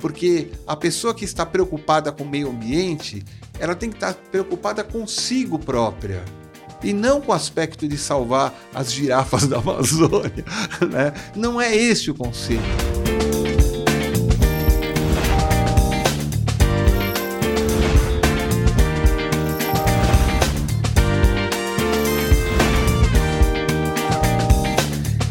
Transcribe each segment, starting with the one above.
Porque a pessoa que está preocupada com o meio ambiente, ela tem que estar preocupada consigo própria e não com o aspecto de salvar as girafas da Amazônia. Né? Não é esse o conceito.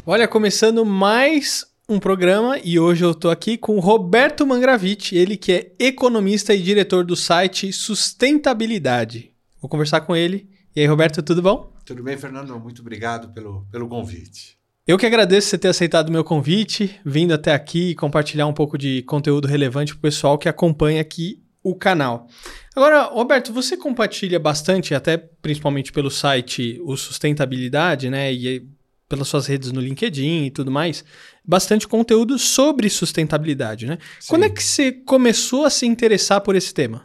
Olha, começando mais um programa e hoje eu estou aqui com Roberto Mangraviti, ele que é economista e diretor do site Sustentabilidade. Vou conversar com ele. E aí, Roberto, tudo bom? Tudo bem, Fernando? Muito obrigado pelo, pelo convite. Eu que agradeço você ter aceitado o meu convite, vindo até aqui e compartilhar um pouco de conteúdo relevante para o pessoal que acompanha aqui o canal. Agora, Roberto, você compartilha bastante, até principalmente pelo site o Sustentabilidade, né? E pelas suas redes no LinkedIn e tudo mais, bastante conteúdo sobre sustentabilidade, né? Sim. Quando é que você começou a se interessar por esse tema?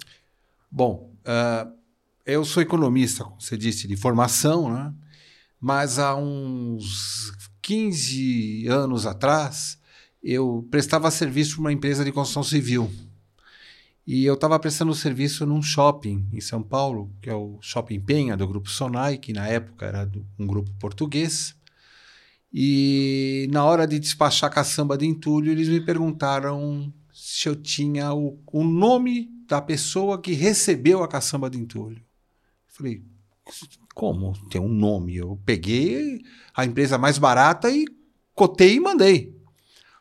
Bom, uh, eu sou economista, como você disse, de formação, né? Mas há uns 15 anos atrás, eu prestava serviço para uma empresa de construção civil. E eu estava prestando serviço num shopping em São Paulo, que é o Shopping Penha, do Grupo Sonai, que na época era do, um grupo português. E na hora de despachar caçamba de entulho, eles me perguntaram se eu tinha o, o nome da pessoa que recebeu a caçamba de entulho. Falei, como? Tem um nome. Eu peguei a empresa mais barata e cotei e mandei.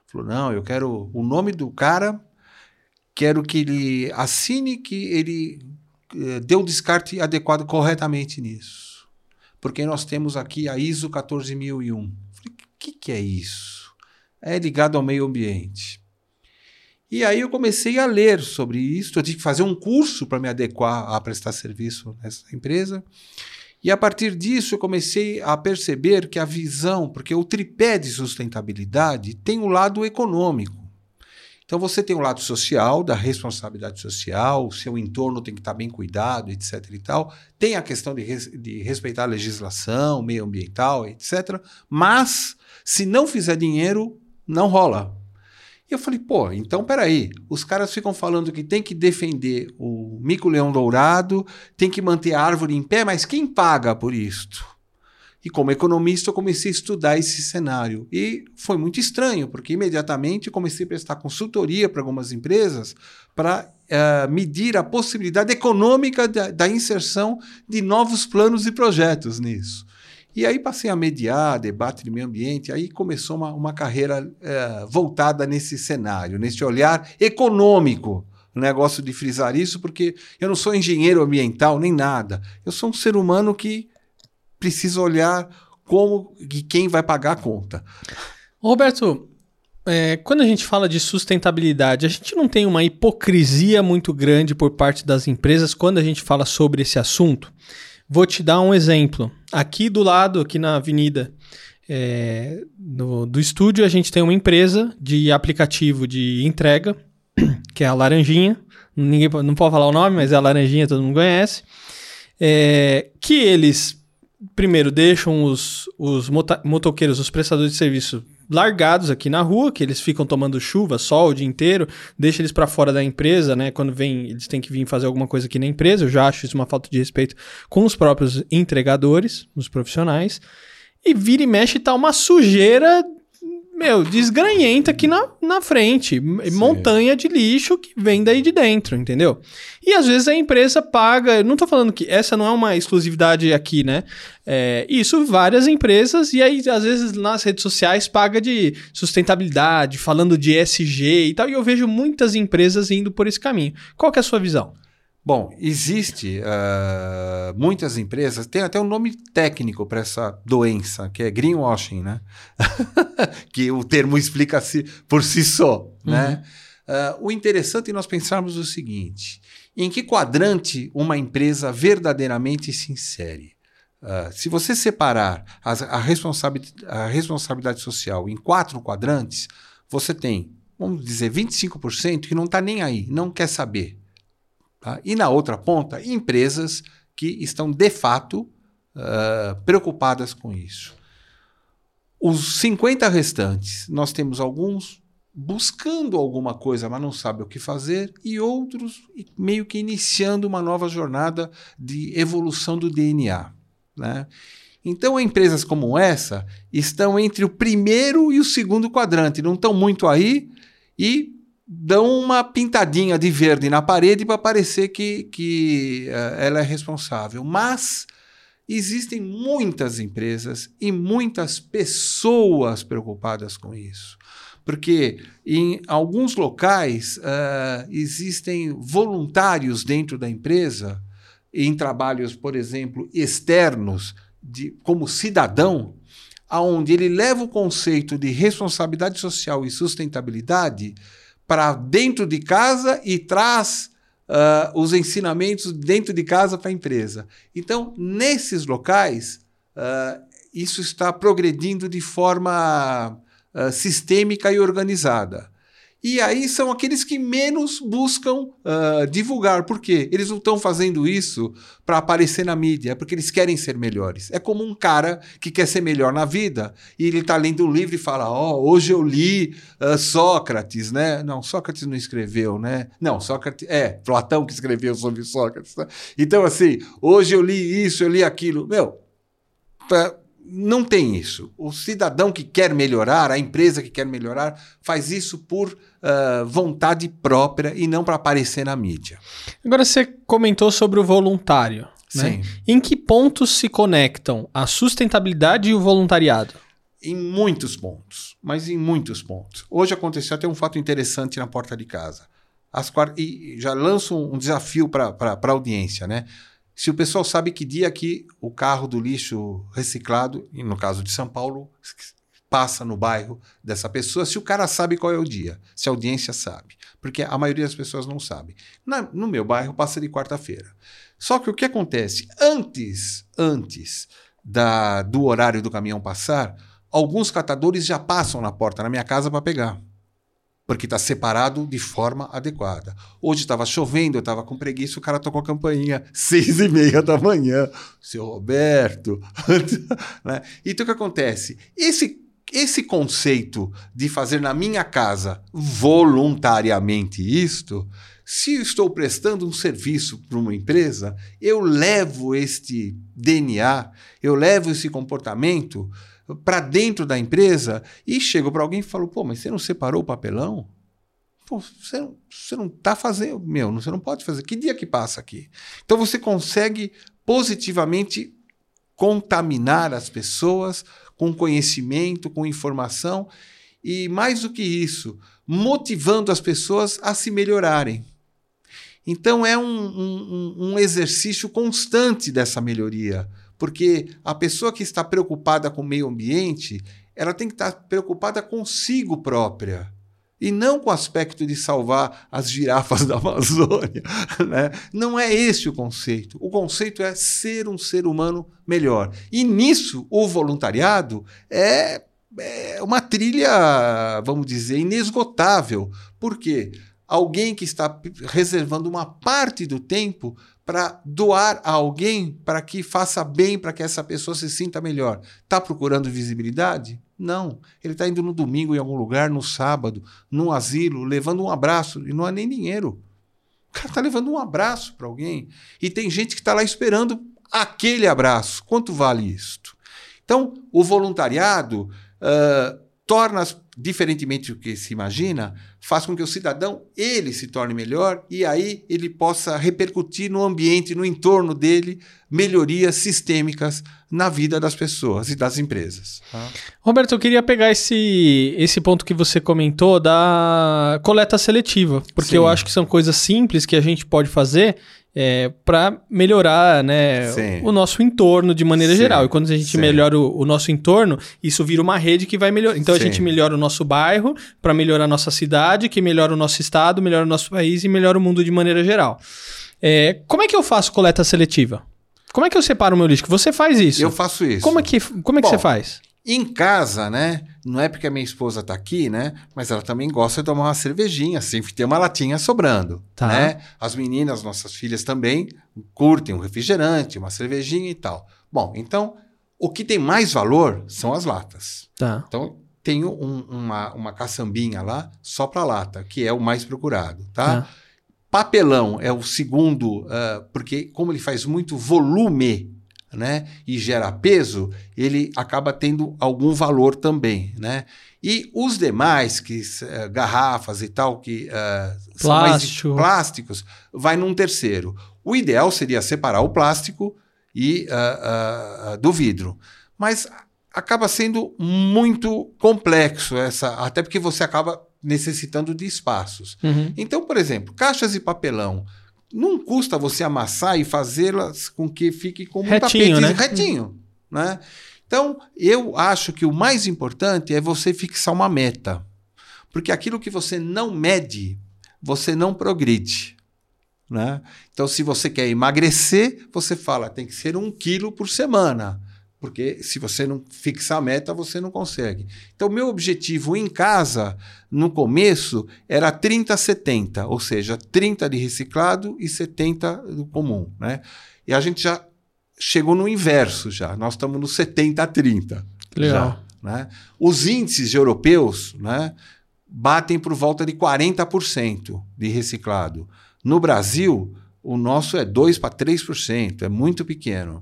Falou, não, eu quero o nome do cara, quero que ele assine que ele eh, deu o descarte adequado corretamente nisso. Porque nós temos aqui a ISO 14001 que, que é isso? É ligado ao meio ambiente. E aí eu comecei a ler sobre isso. Eu tive que fazer um curso para me adequar a prestar serviço nessa empresa. E a partir disso eu comecei a perceber que a visão, porque o tripé de sustentabilidade tem o um lado econômico. Então você tem o um lado social, da responsabilidade social, o seu entorno tem que estar bem cuidado, etc. e tal. Tem a questão de, res, de respeitar a legislação, meio ambiental, etc. Mas se não fizer dinheiro, não rola. E eu falei, pô, então peraí, os caras ficam falando que tem que defender o mico-leão dourado, tem que manter a árvore em pé, mas quem paga por isto? E como economista, eu comecei a estudar esse cenário. E foi muito estranho, porque imediatamente comecei a prestar consultoria para algumas empresas para uh, medir a possibilidade econômica da, da inserção de novos planos e projetos nisso. E aí passei a mediar debate de meio ambiente, aí começou uma, uma carreira é, voltada nesse cenário, nesse olhar econômico. O negócio de frisar isso, porque eu não sou engenheiro ambiental nem nada. Eu sou um ser humano que precisa olhar como e quem vai pagar a conta. Roberto, é, quando a gente fala de sustentabilidade, a gente não tem uma hipocrisia muito grande por parte das empresas quando a gente fala sobre esse assunto? Vou te dar um exemplo. Aqui do lado, aqui na avenida é, no, do estúdio, a gente tem uma empresa de aplicativo de entrega, que é a Laranjinha. Ninguém não pode falar o nome, mas é a Laranjinha, todo mundo conhece. É, que eles, primeiro, deixam os, os motoqueiros, os prestadores de serviço largados aqui na rua, que eles ficam tomando chuva, sol o dia inteiro, deixa eles para fora da empresa, né? Quando vem, eles têm que vir fazer alguma coisa aqui na empresa. Eu já acho isso uma falta de respeito com os próprios entregadores, os profissionais. E vira e mexe tá uma sujeira meu, desgranhenta aqui na, na frente. Sim. Montanha de lixo que vem daí de dentro, entendeu? E às vezes a empresa paga. Eu não tô falando que essa não é uma exclusividade aqui, né? É, isso várias empresas, e aí às vezes nas redes sociais paga de sustentabilidade, falando de ESG e tal. E eu vejo muitas empresas indo por esse caminho. Qual que é a sua visão? Bom, existe uh, muitas empresas, tem até um nome técnico para essa doença, que é greenwashing, né? que o termo explica -se por si só, né? uhum. né? Uh, o interessante é nós pensarmos o seguinte: em que quadrante uma empresa verdadeiramente se insere? Uh, se você separar a, responsabilidade, a responsabilidade social em quatro quadrantes, você tem, vamos dizer, 25% que não está nem aí, não quer saber Tá? E na outra ponta, empresas que estão de fato uh, preocupadas com isso. Os 50 restantes, nós temos alguns buscando alguma coisa, mas não sabe o que fazer, e outros meio que iniciando uma nova jornada de evolução do DNA. Né? Então, empresas como essa estão entre o primeiro e o segundo quadrante, não estão muito aí e dão uma pintadinha de verde na parede para parecer que, que uh, ela é responsável. Mas existem muitas empresas e muitas pessoas preocupadas com isso. Porque em alguns locais uh, existem voluntários dentro da empresa, em trabalhos, por exemplo, externos, de, como cidadão, aonde ele leva o conceito de responsabilidade social e sustentabilidade para dentro de casa e traz uh, os ensinamentos dentro de casa para a empresa. Então, nesses locais, uh, isso está progredindo de forma uh, sistêmica e organizada. E aí são aqueles que menos buscam uh, divulgar. Por quê? Eles não estão fazendo isso para aparecer na mídia, é porque eles querem ser melhores. É como um cara que quer ser melhor na vida e ele está lendo um livro e fala: Ó, oh, hoje eu li uh, Sócrates, né? Não, Sócrates não escreveu, né? Não, Sócrates. É, Platão que escreveu sobre Sócrates. Né? Então, assim, hoje eu li isso, eu li aquilo. Meu, pra, não tem isso. O cidadão que quer melhorar, a empresa que quer melhorar, faz isso por uh, vontade própria e não para aparecer na mídia. Agora você comentou sobre o voluntário. Né? Sim. Em que pontos se conectam a sustentabilidade e o voluntariado? Em muitos pontos, mas em muitos pontos. Hoje aconteceu até um fato interessante na porta de casa. As E já lanço um desafio para a audiência, né? Se o pessoal sabe que dia que o carro do lixo reciclado, no caso de São Paulo, passa no bairro dessa pessoa, se o cara sabe qual é o dia, se a audiência sabe. Porque a maioria das pessoas não sabe. Na, no meu bairro passa de quarta-feira. Só que o que acontece? Antes, antes da, do horário do caminhão passar, alguns catadores já passam na porta na minha casa para pegar porque está separado de forma adequada. Hoje estava chovendo, eu estava com preguiça, o cara tocou a campainha seis e meia da manhã. Seu Roberto. né? Então o que acontece? Esse, esse conceito de fazer na minha casa voluntariamente isto, se estou prestando um serviço para uma empresa, eu levo este DNA, eu levo esse comportamento para dentro da empresa e chego para alguém e falo: pô, mas você não separou o papelão? Pô, você não, você não tá fazendo, meu, você não pode fazer. Que dia que passa aqui? Então você consegue positivamente contaminar as pessoas com conhecimento, com informação e mais do que isso, motivando as pessoas a se melhorarem. Então é um, um, um exercício constante dessa melhoria. Porque a pessoa que está preocupada com o meio ambiente, ela tem que estar preocupada consigo própria e não com o aspecto de salvar as girafas da Amazônia. Né? Não é esse o conceito. O conceito é ser um ser humano melhor. E nisso, o voluntariado é, é uma trilha, vamos dizer, inesgotável. Por quê? Alguém que está reservando uma parte do tempo para doar a alguém para que faça bem para que essa pessoa se sinta melhor. Está procurando visibilidade? Não. Ele está indo no domingo em algum lugar, no sábado, num asilo, levando um abraço e não há nem dinheiro. O cara está levando um abraço para alguém. E tem gente que está lá esperando aquele abraço. Quanto vale isto? Então, o voluntariado uh, torna, diferentemente do que se imagina, faz com que o cidadão ele se torne melhor e aí ele possa repercutir no ambiente, no entorno dele, melhorias sistêmicas na vida das pessoas e das empresas. Tá? Roberto, eu queria pegar esse, esse ponto que você comentou da coleta seletiva, porque Sim. eu acho que são coisas simples que a gente pode fazer é, para melhorar né, o nosso entorno de maneira Sim. geral. E quando a gente Sim. melhora o, o, nosso entorno, isso vira uma rede que vai melhorar. Então a gente melhora o nosso bairro para melhorar a nossa cidade, que melhora o nosso estado, melhora o nosso país e melhora o mundo de maneira geral. É, como é que eu faço coleta seletiva? Como é que eu separo o meu lixo? Você faz isso? Eu faço isso. Como é que, como é que Bom, você faz? Em casa, né? Não é porque a minha esposa está aqui, né? Mas ela também gosta de tomar uma cervejinha, sempre tem uma latinha sobrando, tá. né? As meninas, nossas filhas também curtem um refrigerante, uma cervejinha e tal. Bom, então o que tem mais valor são as latas. Tá. Então tenho um, uma, uma caçambinha lá só para lata, que é o mais procurado, tá? Ah. Papelão é o segundo, uh, porque como ele faz muito volume, né, e gera peso, ele acaba tendo algum valor também, né? E os demais, que uh, garrafas e tal, que uh, são mais plásticos, vai num terceiro. O ideal seria separar o plástico e do vidro, mas acaba sendo muito complexo essa, até porque você acaba necessitando de espaços. Uhum. Então, por exemplo, caixas de papelão. Não custa você amassar e fazê-las com que fique como retinho, um tapete né? retinho. Né? Então, eu acho que o mais importante é você fixar uma meta. Porque aquilo que você não mede, você não progride. Né? Então, se você quer emagrecer, você fala, tem que ser um quilo por semana porque se você não fixar a meta, você não consegue. Então, meu objetivo em casa, no começo, era 30-70, ou seja, 30 de reciclado e 70 do comum. Né? E a gente já chegou no inverso já, nós estamos no 70-30. Legal. Já, né? Os índices europeus né, batem por volta de 40% de reciclado. No Brasil, o nosso é 2 para 3%, é muito pequeno.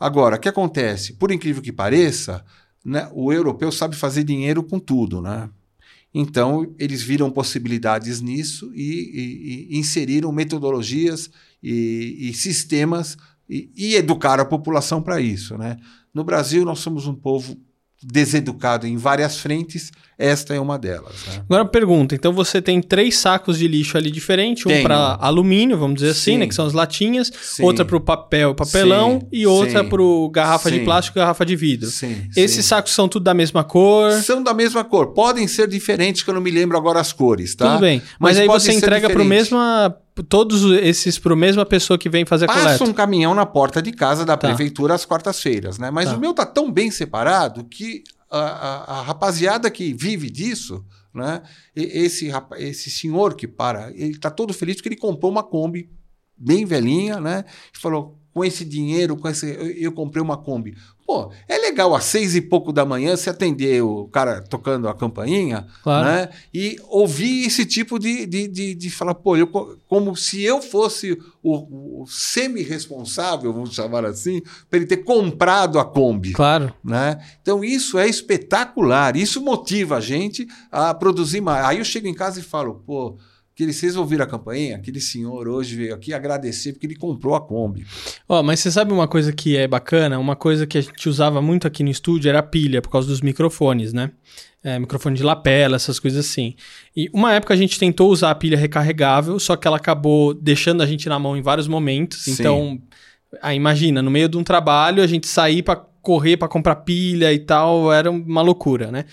Agora, o que acontece? Por incrível que pareça, né, o europeu sabe fazer dinheiro com tudo, né? Então, eles viram possibilidades nisso e, e, e inseriram metodologias e, e sistemas e, educaram a população para isso. Né? No Brasil, nós somos um povo deseducado em várias frentes, esta é uma delas. Né? Agora pergunta, então você tem três sacos de lixo ali diferentes, um para alumínio, vamos dizer assim, né, que são as latinhas, sim. outra para o papel, papelão sim. e outra para o garrafa sim. de plástico, garrafa de vidro. Esses sacos são tudo da mesma cor? São da mesma cor, podem ser diferentes que eu não me lembro agora as cores, tá? Tudo bem, mas, mas aí você entrega para o mesma todos esses para a mesma pessoa que vem fazer a Passa coleta? um caminhão na porta de casa da tá. prefeitura às quartas-feiras, né? Mas tá. o meu tá tão bem separado que a, a, a rapaziada que vive disso, né? Esse, esse senhor que para, ele está todo feliz porque ele comprou uma Kombi bem velhinha, né? E falou: com esse dinheiro, com esse, eu, eu comprei uma Kombi. Pô, é legal às seis e pouco da manhã se atender o cara tocando a campainha, claro. né? E ouvir esse tipo de, de, de, de falar, pô, eu, como se eu fosse o, o semi-responsável, vamos chamar assim, para ele ter comprado a Kombi. Claro. Né? Então isso é espetacular, isso motiva a gente a produzir mais. Aí eu chego em casa e falo, pô, que vocês ouviram a campainha? Aquele senhor hoje veio aqui agradecer porque ele comprou a Kombi. Ó, oh, mas você sabe uma coisa que é bacana? Uma coisa que a gente usava muito aqui no estúdio era a pilha, por causa dos microfones, né? É, microfone de lapela, essas coisas assim. E uma época a gente tentou usar a pilha recarregável, só que ela acabou deixando a gente na mão em vários momentos. Sim. Então, aí imagina, no meio de um trabalho, a gente sair para correr para comprar pilha e tal, era uma loucura, né?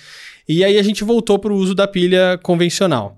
E aí a gente voltou para o uso da pilha convencional.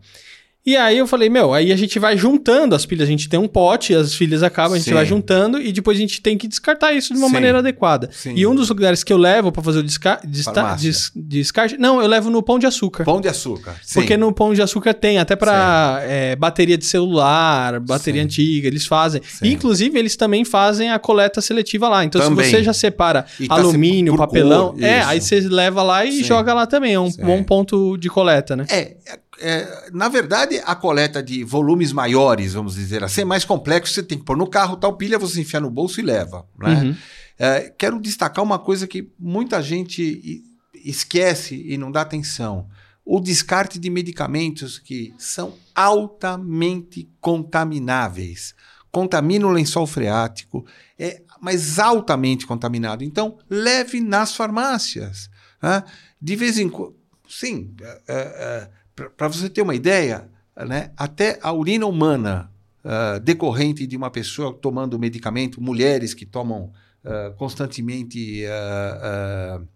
E aí eu falei, meu, aí a gente vai juntando as pilhas, a gente tem um pote, as pilhas acabam, a gente Sim. vai juntando e depois a gente tem que descartar isso de uma Sim. maneira adequada. Sim. E um dos lugares que eu levo para fazer o desca des descarte, não, eu levo no pão de açúcar. Pão de açúcar. Porque no pão de açúcar tem, até para é, bateria de celular, bateria antiga, eles fazem. Inclusive, eles também fazem a coleta seletiva lá. Então, também. se você já separa tá alumínio, papelão, cor, é, aí você leva lá e joga lá também. É um bom ponto de coleta, né? É, é, na verdade, a coleta de volumes maiores, vamos dizer assim, é mais complexo. Você tem que pôr no carro, tal pilha, você enfia no bolso e leva. Né? Uhum. É, quero destacar uma coisa que muita gente esquece e não dá atenção. O descarte de medicamentos que são altamente contamináveis. Contamina o lençol freático, é, mas altamente contaminado. Então, leve nas farmácias. Né? De vez em quando. Sim, é, é, para você ter uma ideia, né, até a urina humana uh, decorrente de uma pessoa tomando medicamento, mulheres que tomam uh, constantemente uh,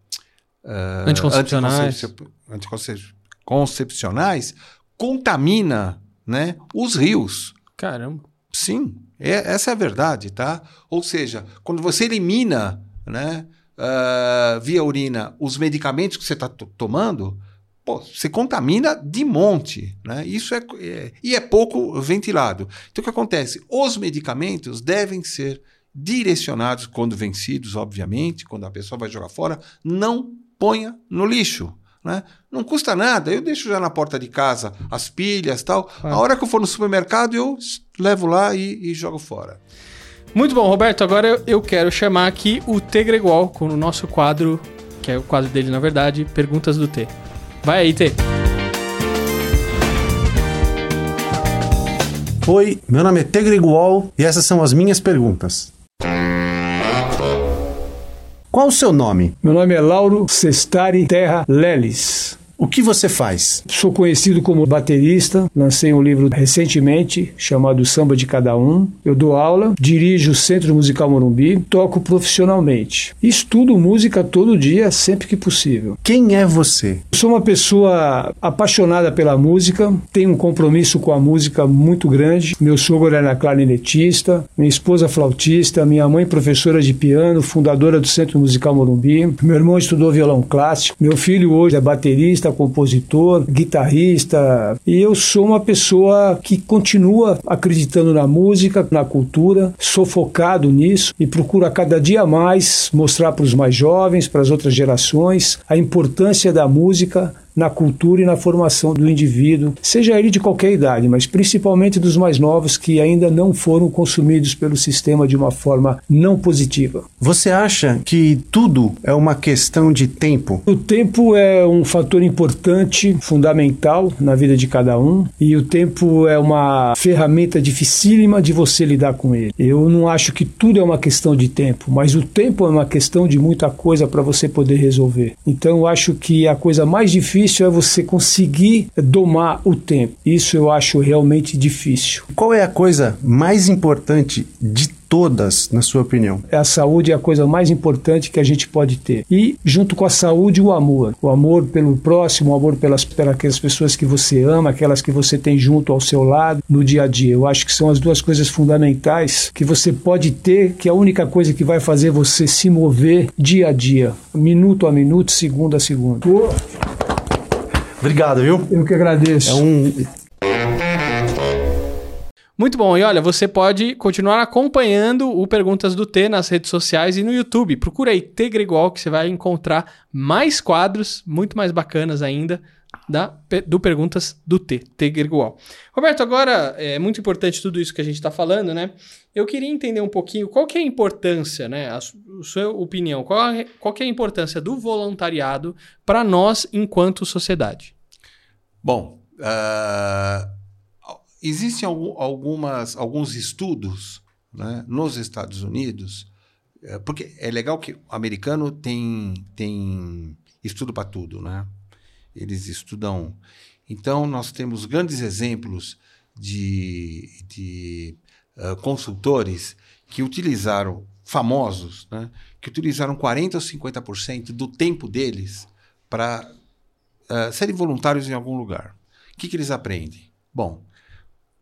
anticoncepcionais. anticoncepcionais, contamina né, os rios. Caramba. Sim, é, essa é a verdade, tá? Ou seja, quando você elimina né, via urina os medicamentos que você está tomando, pô, você contamina de monte, né? Isso é, é, e é pouco ventilado. Então o que acontece? Os medicamentos devem ser direcionados quando vencidos, obviamente, quando a pessoa vai jogar fora, não ponha no lixo. Né? Não custa nada, eu deixo já na porta de casa as pilhas tal. A hora que eu for no supermercado, eu levo lá e, e jogo fora. Muito bom, Roberto. Agora eu quero chamar aqui o T Gregual com o nosso quadro, que é o quadro dele, na verdade, Perguntas do T. Vai aí, T. Oi, meu nome é T Gregual e essas são as minhas perguntas. Qual o seu nome? Meu nome é Lauro Sestari Terra Leles. O que você faz? Sou conhecido como baterista, lancei um livro recentemente chamado Samba de Cada Um. Eu dou aula, dirijo o Centro Musical Morumbi, toco profissionalmente. Estudo música todo dia, sempre que possível. Quem é você? Sou uma pessoa apaixonada pela música, tenho um compromisso com a música muito grande. Meu sogro era clarinetista, minha esposa flautista, minha mãe professora de piano, fundadora do Centro Musical Morumbi. Meu irmão estudou violão clássico, meu filho hoje é baterista, compositor, guitarrista, e eu sou uma pessoa que continua acreditando na música, na cultura, sou focado nisso e procuro a cada dia mais mostrar para os mais jovens, para as outras gerações, a importância da música na cultura e na formação do indivíduo, seja ele de qualquer idade, mas principalmente dos mais novos que ainda não foram consumidos pelo sistema de uma forma não positiva. Você acha que tudo é uma questão de tempo? O tempo é um fator importante, fundamental na vida de cada um, e o tempo é uma ferramenta dificílima de você lidar com ele. Eu não acho que tudo é uma questão de tempo, mas o tempo é uma questão de muita coisa para você poder resolver. Então eu acho que a coisa mais difícil difícil é você conseguir domar o tempo. Isso eu acho realmente difícil. Qual é a coisa mais importante de todas, na sua opinião? A saúde é a coisa mais importante que a gente pode ter. E, junto com a saúde, o amor. O amor pelo próximo, o amor pelas, pelas pessoas que você ama, aquelas que você tem junto ao seu lado no dia a dia. Eu acho que são as duas coisas fundamentais que você pode ter, que é a única coisa que vai fazer você se mover dia a dia, minuto a minuto, segundo a segundo. Obrigado, viu? Eu que agradeço. É um. Muito bom. E olha, você pode continuar acompanhando o Perguntas do T nas redes sociais e no YouTube. Procura aí T Gregol que você vai encontrar mais quadros, muito mais bacanas ainda, da, do Perguntas do T, T Gregol. Roberto, agora é muito importante tudo isso que a gente está falando, né? Eu queria entender um pouquinho qual que é a importância, né? A, a sua opinião, qual, é, qual que é a importância do voluntariado para nós enquanto sociedade? Bom, uh, existem algumas, alguns estudos né, nos Estados Unidos, uh, porque é legal que o americano tem, tem estudo para tudo, né? Eles estudam. Então, nós temos grandes exemplos de, de uh, consultores que utilizaram, famosos, né, que utilizaram 40% ou 50% do tempo deles para uh, serem voluntários em algum lugar. O que, que eles aprendem? Bom,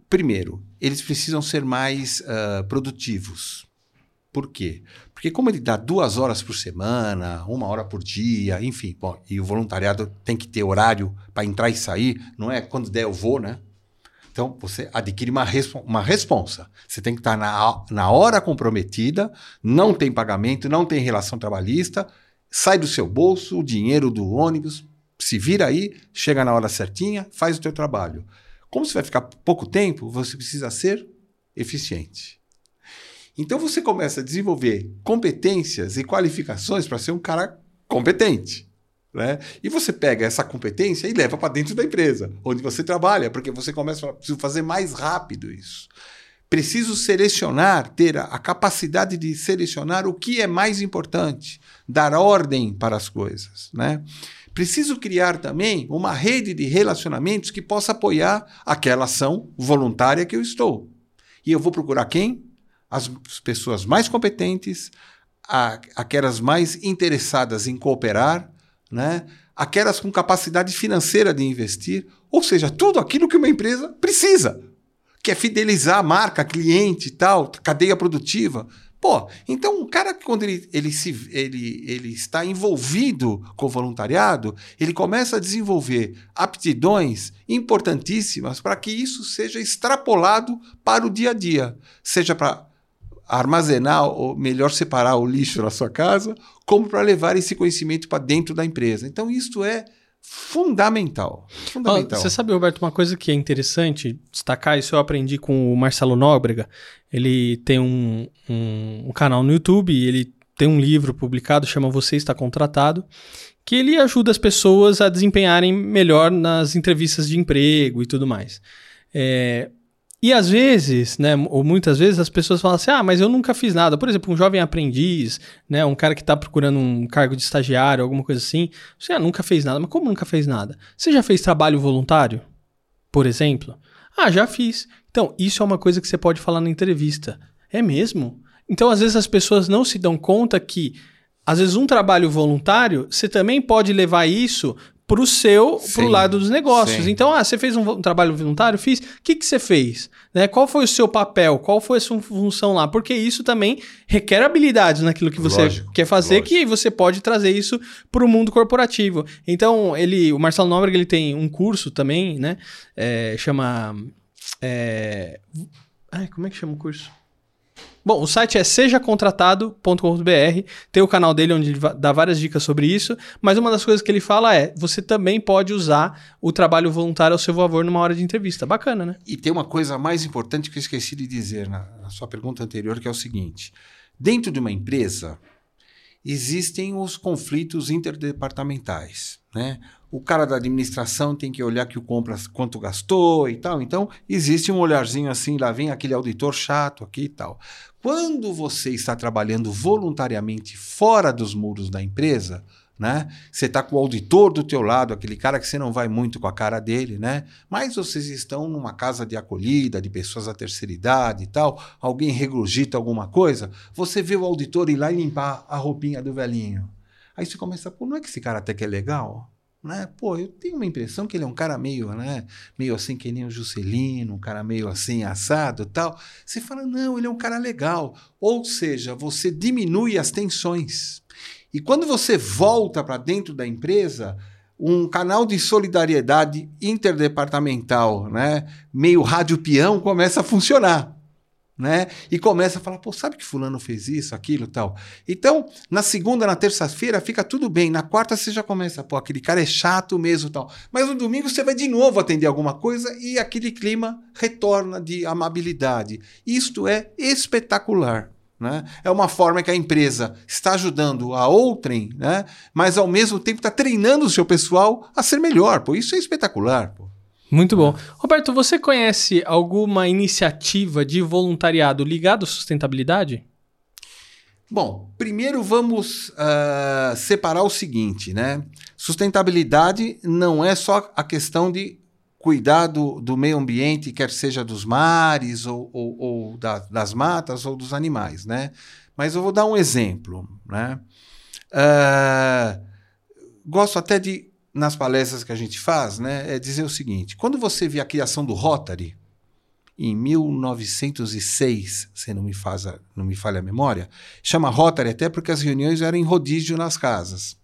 primeiro, eles precisam ser mais uh, produtivos. Por quê? Porque como ele dá duas horas por semana, uma hora por dia, enfim, bom, e o voluntariado tem que ter horário para entrar e sair, não é quando der eu vou, né? Então, você adquire uma, uma responsa. Você tem que estar na, na hora comprometida, não tem pagamento, não tem relação trabalhista, sai do seu bolso, o dinheiro do ônibus, se vira aí, chega na hora certinha, faz o teu trabalho. Como você vai ficar pouco tempo, você precisa ser eficiente. Então você começa a desenvolver competências e qualificações para ser um cara competente. Né? E você pega essa competência e leva para dentro da empresa, onde você trabalha, porque você começa a preciso fazer mais rápido isso. Preciso selecionar, ter a, a capacidade de selecionar o que é mais importante, dar ordem para as coisas. Né? Preciso criar também uma rede de relacionamentos que possa apoiar aquela ação voluntária que eu estou. E eu vou procurar quem? As pessoas mais competentes, a, aquelas mais interessadas em cooperar, né? aquelas com capacidade financeira de investir, ou seja, tudo aquilo que uma empresa precisa, que é fidelizar a marca, cliente e tal, cadeia produtiva. Pô, então o cara, quando ele, ele, se, ele, ele está envolvido com o voluntariado, ele começa a desenvolver aptidões importantíssimas para que isso seja extrapolado para o dia a dia, seja para armazenar, ou melhor, separar o lixo na sua casa, como para levar esse conhecimento para dentro da empresa. Então, isso é fundamental. fundamental. Você sabe, Roberto, uma coisa que é interessante destacar, isso eu aprendi com o Marcelo Nóbrega. Ele tem um, um, um canal no YouTube ele tem um livro publicado, chama Você Está Contratado, que ele ajuda as pessoas a desempenharem melhor nas entrevistas de emprego e tudo mais. É, e às vezes, né, ou muitas vezes, as pessoas falam assim: ah, mas eu nunca fiz nada. Por exemplo, um jovem aprendiz, né, um cara que está procurando um cargo de estagiário, alguma coisa assim. Você ah, nunca fez nada. Mas como nunca fez nada? Você já fez trabalho voluntário? Por exemplo? Ah, já fiz. Então, isso é uma coisa que você pode falar na entrevista. É mesmo? Então, às vezes, as pessoas não se dão conta que, às vezes, um trabalho voluntário, você também pode levar isso pro seu, sim, pro lado dos negócios. Sim. Então, ah, você fez um, um, trabalho voluntário? Fiz. O que, que você fez? Né? Qual foi o seu papel? Qual foi a sua função lá? Porque isso também requer habilidades naquilo que você lógico, quer fazer, lógico. que você pode trazer isso para o mundo corporativo. Então, ele, o Marcelo Nóbrega, ele tem um curso também, né? É, chama... É... Ai, como é que chama o curso? Bom, o site é sejacontratado.com.br, tem o canal dele onde ele dá várias dicas sobre isso, mas uma das coisas que ele fala é: você também pode usar o trabalho voluntário ao seu favor numa hora de entrevista. Bacana, né? E tem uma coisa mais importante que eu esqueci de dizer na, na sua pergunta anterior, que é o seguinte: dentro de uma empresa existem os conflitos interdepartamentais, né? o cara da administração tem que olhar que o compra quanto gastou e tal. Então, existe um olharzinho assim, lá vem aquele auditor chato aqui e tal. Quando você está trabalhando voluntariamente fora dos muros da empresa, né? Você está com o auditor do teu lado, aquele cara que você não vai muito com a cara dele, né? Mas vocês estão numa casa de acolhida, de pessoas da terceira idade e tal, alguém regurgita alguma coisa, você vê o auditor ir lá e limpar a roupinha do velhinho. Aí você começa, pô, não é que esse cara até que é legal? Né? Pô, eu tenho uma impressão que ele é um cara meio, né? Meio assim que nem o Juscelino, um cara meio assim assado tal. Você fala, não, ele é um cara legal. Ou seja, você diminui as tensões. E quando você volta para dentro da empresa, um canal de solidariedade interdepartamental, né? Meio rádio peão começa a funcionar né? E começa a falar, pô, sabe que fulano fez isso, aquilo, tal. Então, na segunda, na terça-feira fica tudo bem. Na quarta você já começa, pô, aquele cara é chato mesmo, tal. Mas no domingo você vai de novo atender alguma coisa e aquele clima retorna de amabilidade. Isto é espetacular. Né? É uma forma que a empresa está ajudando a outrem, né? mas ao mesmo tempo está treinando o seu pessoal a ser melhor. Pô, isso é espetacular. Pô. Muito bom. Roberto, você conhece alguma iniciativa de voluntariado ligada à sustentabilidade? Bom, primeiro vamos uh, separar o seguinte, né? Sustentabilidade não é só a questão de cuidar do, do meio ambiente, quer seja dos mares ou, ou, ou da, das matas ou dos animais, né? Mas eu vou dar um exemplo, né? Uh, gosto até de nas palestras que a gente faz, né, é dizer o seguinte: quando você vê a criação do Rotary, em 1906, se não me, faz a, não me falha a memória, chama Rotary até porque as reuniões eram em rodízio nas casas.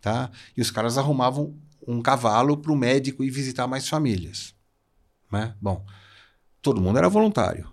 Tá? E os caras arrumavam um cavalo para o médico ir visitar mais famílias. Né? Bom, todo mundo era voluntário.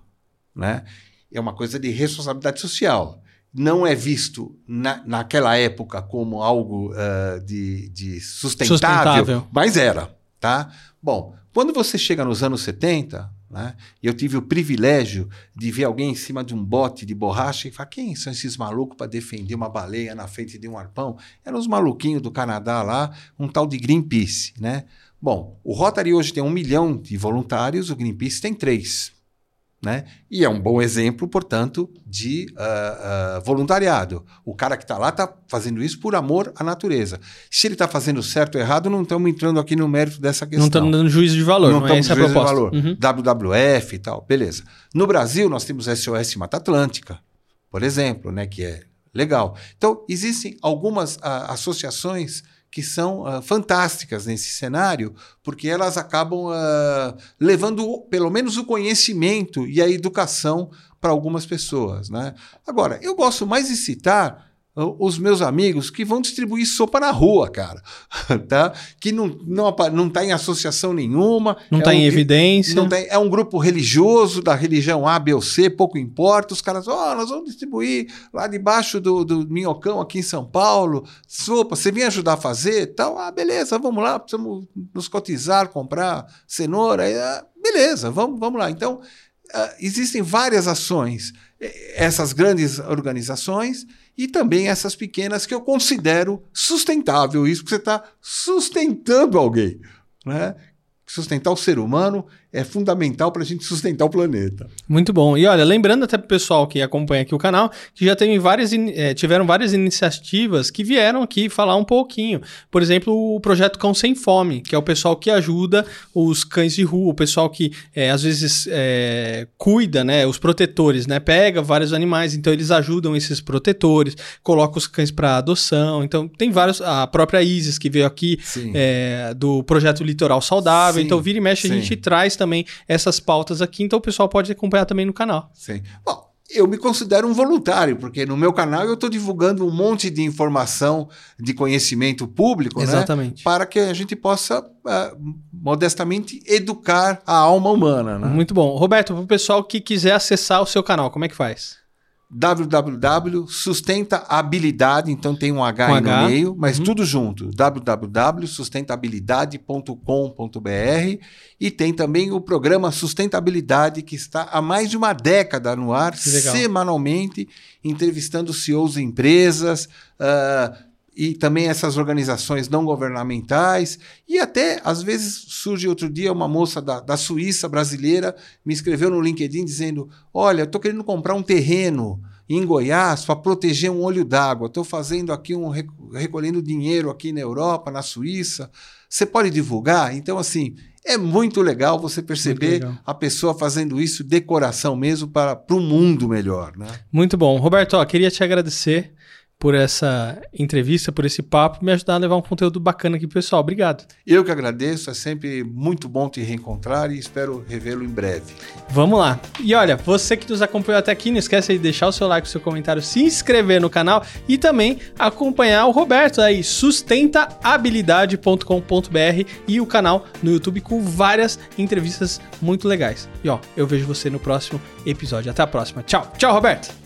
Né? É uma coisa de responsabilidade social não é visto na, naquela época como algo uh, de, de sustentável, sustentável, mas era, tá? Bom, quando você chega nos anos 70, né, eu tive o privilégio de ver alguém em cima de um bote de borracha e falar: quem são esses malucos para defender uma baleia na frente de um arpão? Eram os maluquinhos do Canadá lá, um tal de Greenpeace, né? Bom, o Rotary hoje tem um milhão de voluntários, o Greenpeace tem três. Né? E é um bom exemplo, portanto, de uh, uh, voluntariado. O cara que está lá está fazendo isso por amor à natureza. Se ele está fazendo certo ou errado, não estamos entrando aqui no mérito dessa questão. Não estamos dando juízo de valor, não, não é essa a proposta. De valor. Uhum. WWF e tal, beleza. No Brasil, nós temos SOS Mata Atlântica, por exemplo, né, que é legal. Então, existem algumas uh, associações que são uh, fantásticas nesse cenário, porque elas acabam uh, levando pelo menos o conhecimento e a educação para algumas pessoas. Né? Agora, eu gosto mais de citar os meus amigos que vão distribuir sopa na rua, cara, tá? Que não, não, não tá em associação nenhuma. Não é tá um, em evidência. Não tem, é um grupo religioso da religião A, B ou C, pouco importa. Os caras, ó, oh, nós vamos distribuir lá debaixo do, do Minhocão aqui em São Paulo, sopa, você vem ajudar a fazer? Então, ah, beleza, vamos lá, precisamos nos cotizar, comprar cenoura, ah, beleza, vamos, vamos lá. Então, uh, existem várias ações, essas grandes organizações e também essas pequenas que eu considero sustentável. Isso que você está sustentando alguém. Né? Sustentar o ser humano é fundamental para a gente sustentar o planeta. Muito bom. E olha, lembrando até para o pessoal que acompanha aqui o canal, que já teve várias, é, tiveram várias iniciativas que vieram aqui falar um pouquinho. Por exemplo, o projeto Cão Sem Fome, que é o pessoal que ajuda os cães de rua, o pessoal que é, às vezes é, cuida, né, os protetores, né, pega vários animais, então eles ajudam esses protetores, coloca os cães para adoção. Então tem vários, a própria Isis que veio aqui do projeto Litoral Saudável. Sim, então vira e mexe sim. a gente traz também essas pautas aqui, então o pessoal pode acompanhar também no canal. Sim. Bom, eu me considero um voluntário, porque no meu canal eu estou divulgando um monte de informação de conhecimento público, né, Exatamente. Né, para que a gente possa uh, modestamente educar a alma humana. Né? Muito bom. Roberto, para o pessoal que quiser acessar o seu canal, como é que faz? www.sustentabilidade, então tem um H, aí no meio, mas uhum. tudo junto, www.sustentabilidade.com.br e tem também o programa Sustentabilidade que está há mais de uma década no ar, semanalmente, entrevistando CEOs de empresas, uh, e também essas organizações não governamentais. E até, às vezes, surge outro dia uma moça da, da Suíça brasileira me escreveu no LinkedIn dizendo: Olha, estou querendo comprar um terreno em Goiás para proteger um olho d'água. Estou fazendo aqui um recolhendo dinheiro aqui na Europa, na Suíça. Você pode divulgar? Então, assim, é muito legal você perceber legal. a pessoa fazendo isso de coração mesmo para, para um mundo melhor. Né? Muito bom. Roberto, ó, queria te agradecer por essa entrevista, por esse papo, me ajudar a levar um conteúdo bacana aqui pessoal. Obrigado. Eu que agradeço, é sempre muito bom te reencontrar e espero revê-lo em breve. Vamos lá. E olha, você que nos acompanhou até aqui, não esquece de deixar o seu like, o seu comentário, se inscrever no canal e também acompanhar o Roberto aí, sustentahabilidade.com.br e o canal no YouTube com várias entrevistas muito legais. E ó, eu vejo você no próximo episódio. Até a próxima. Tchau. Tchau, Roberto.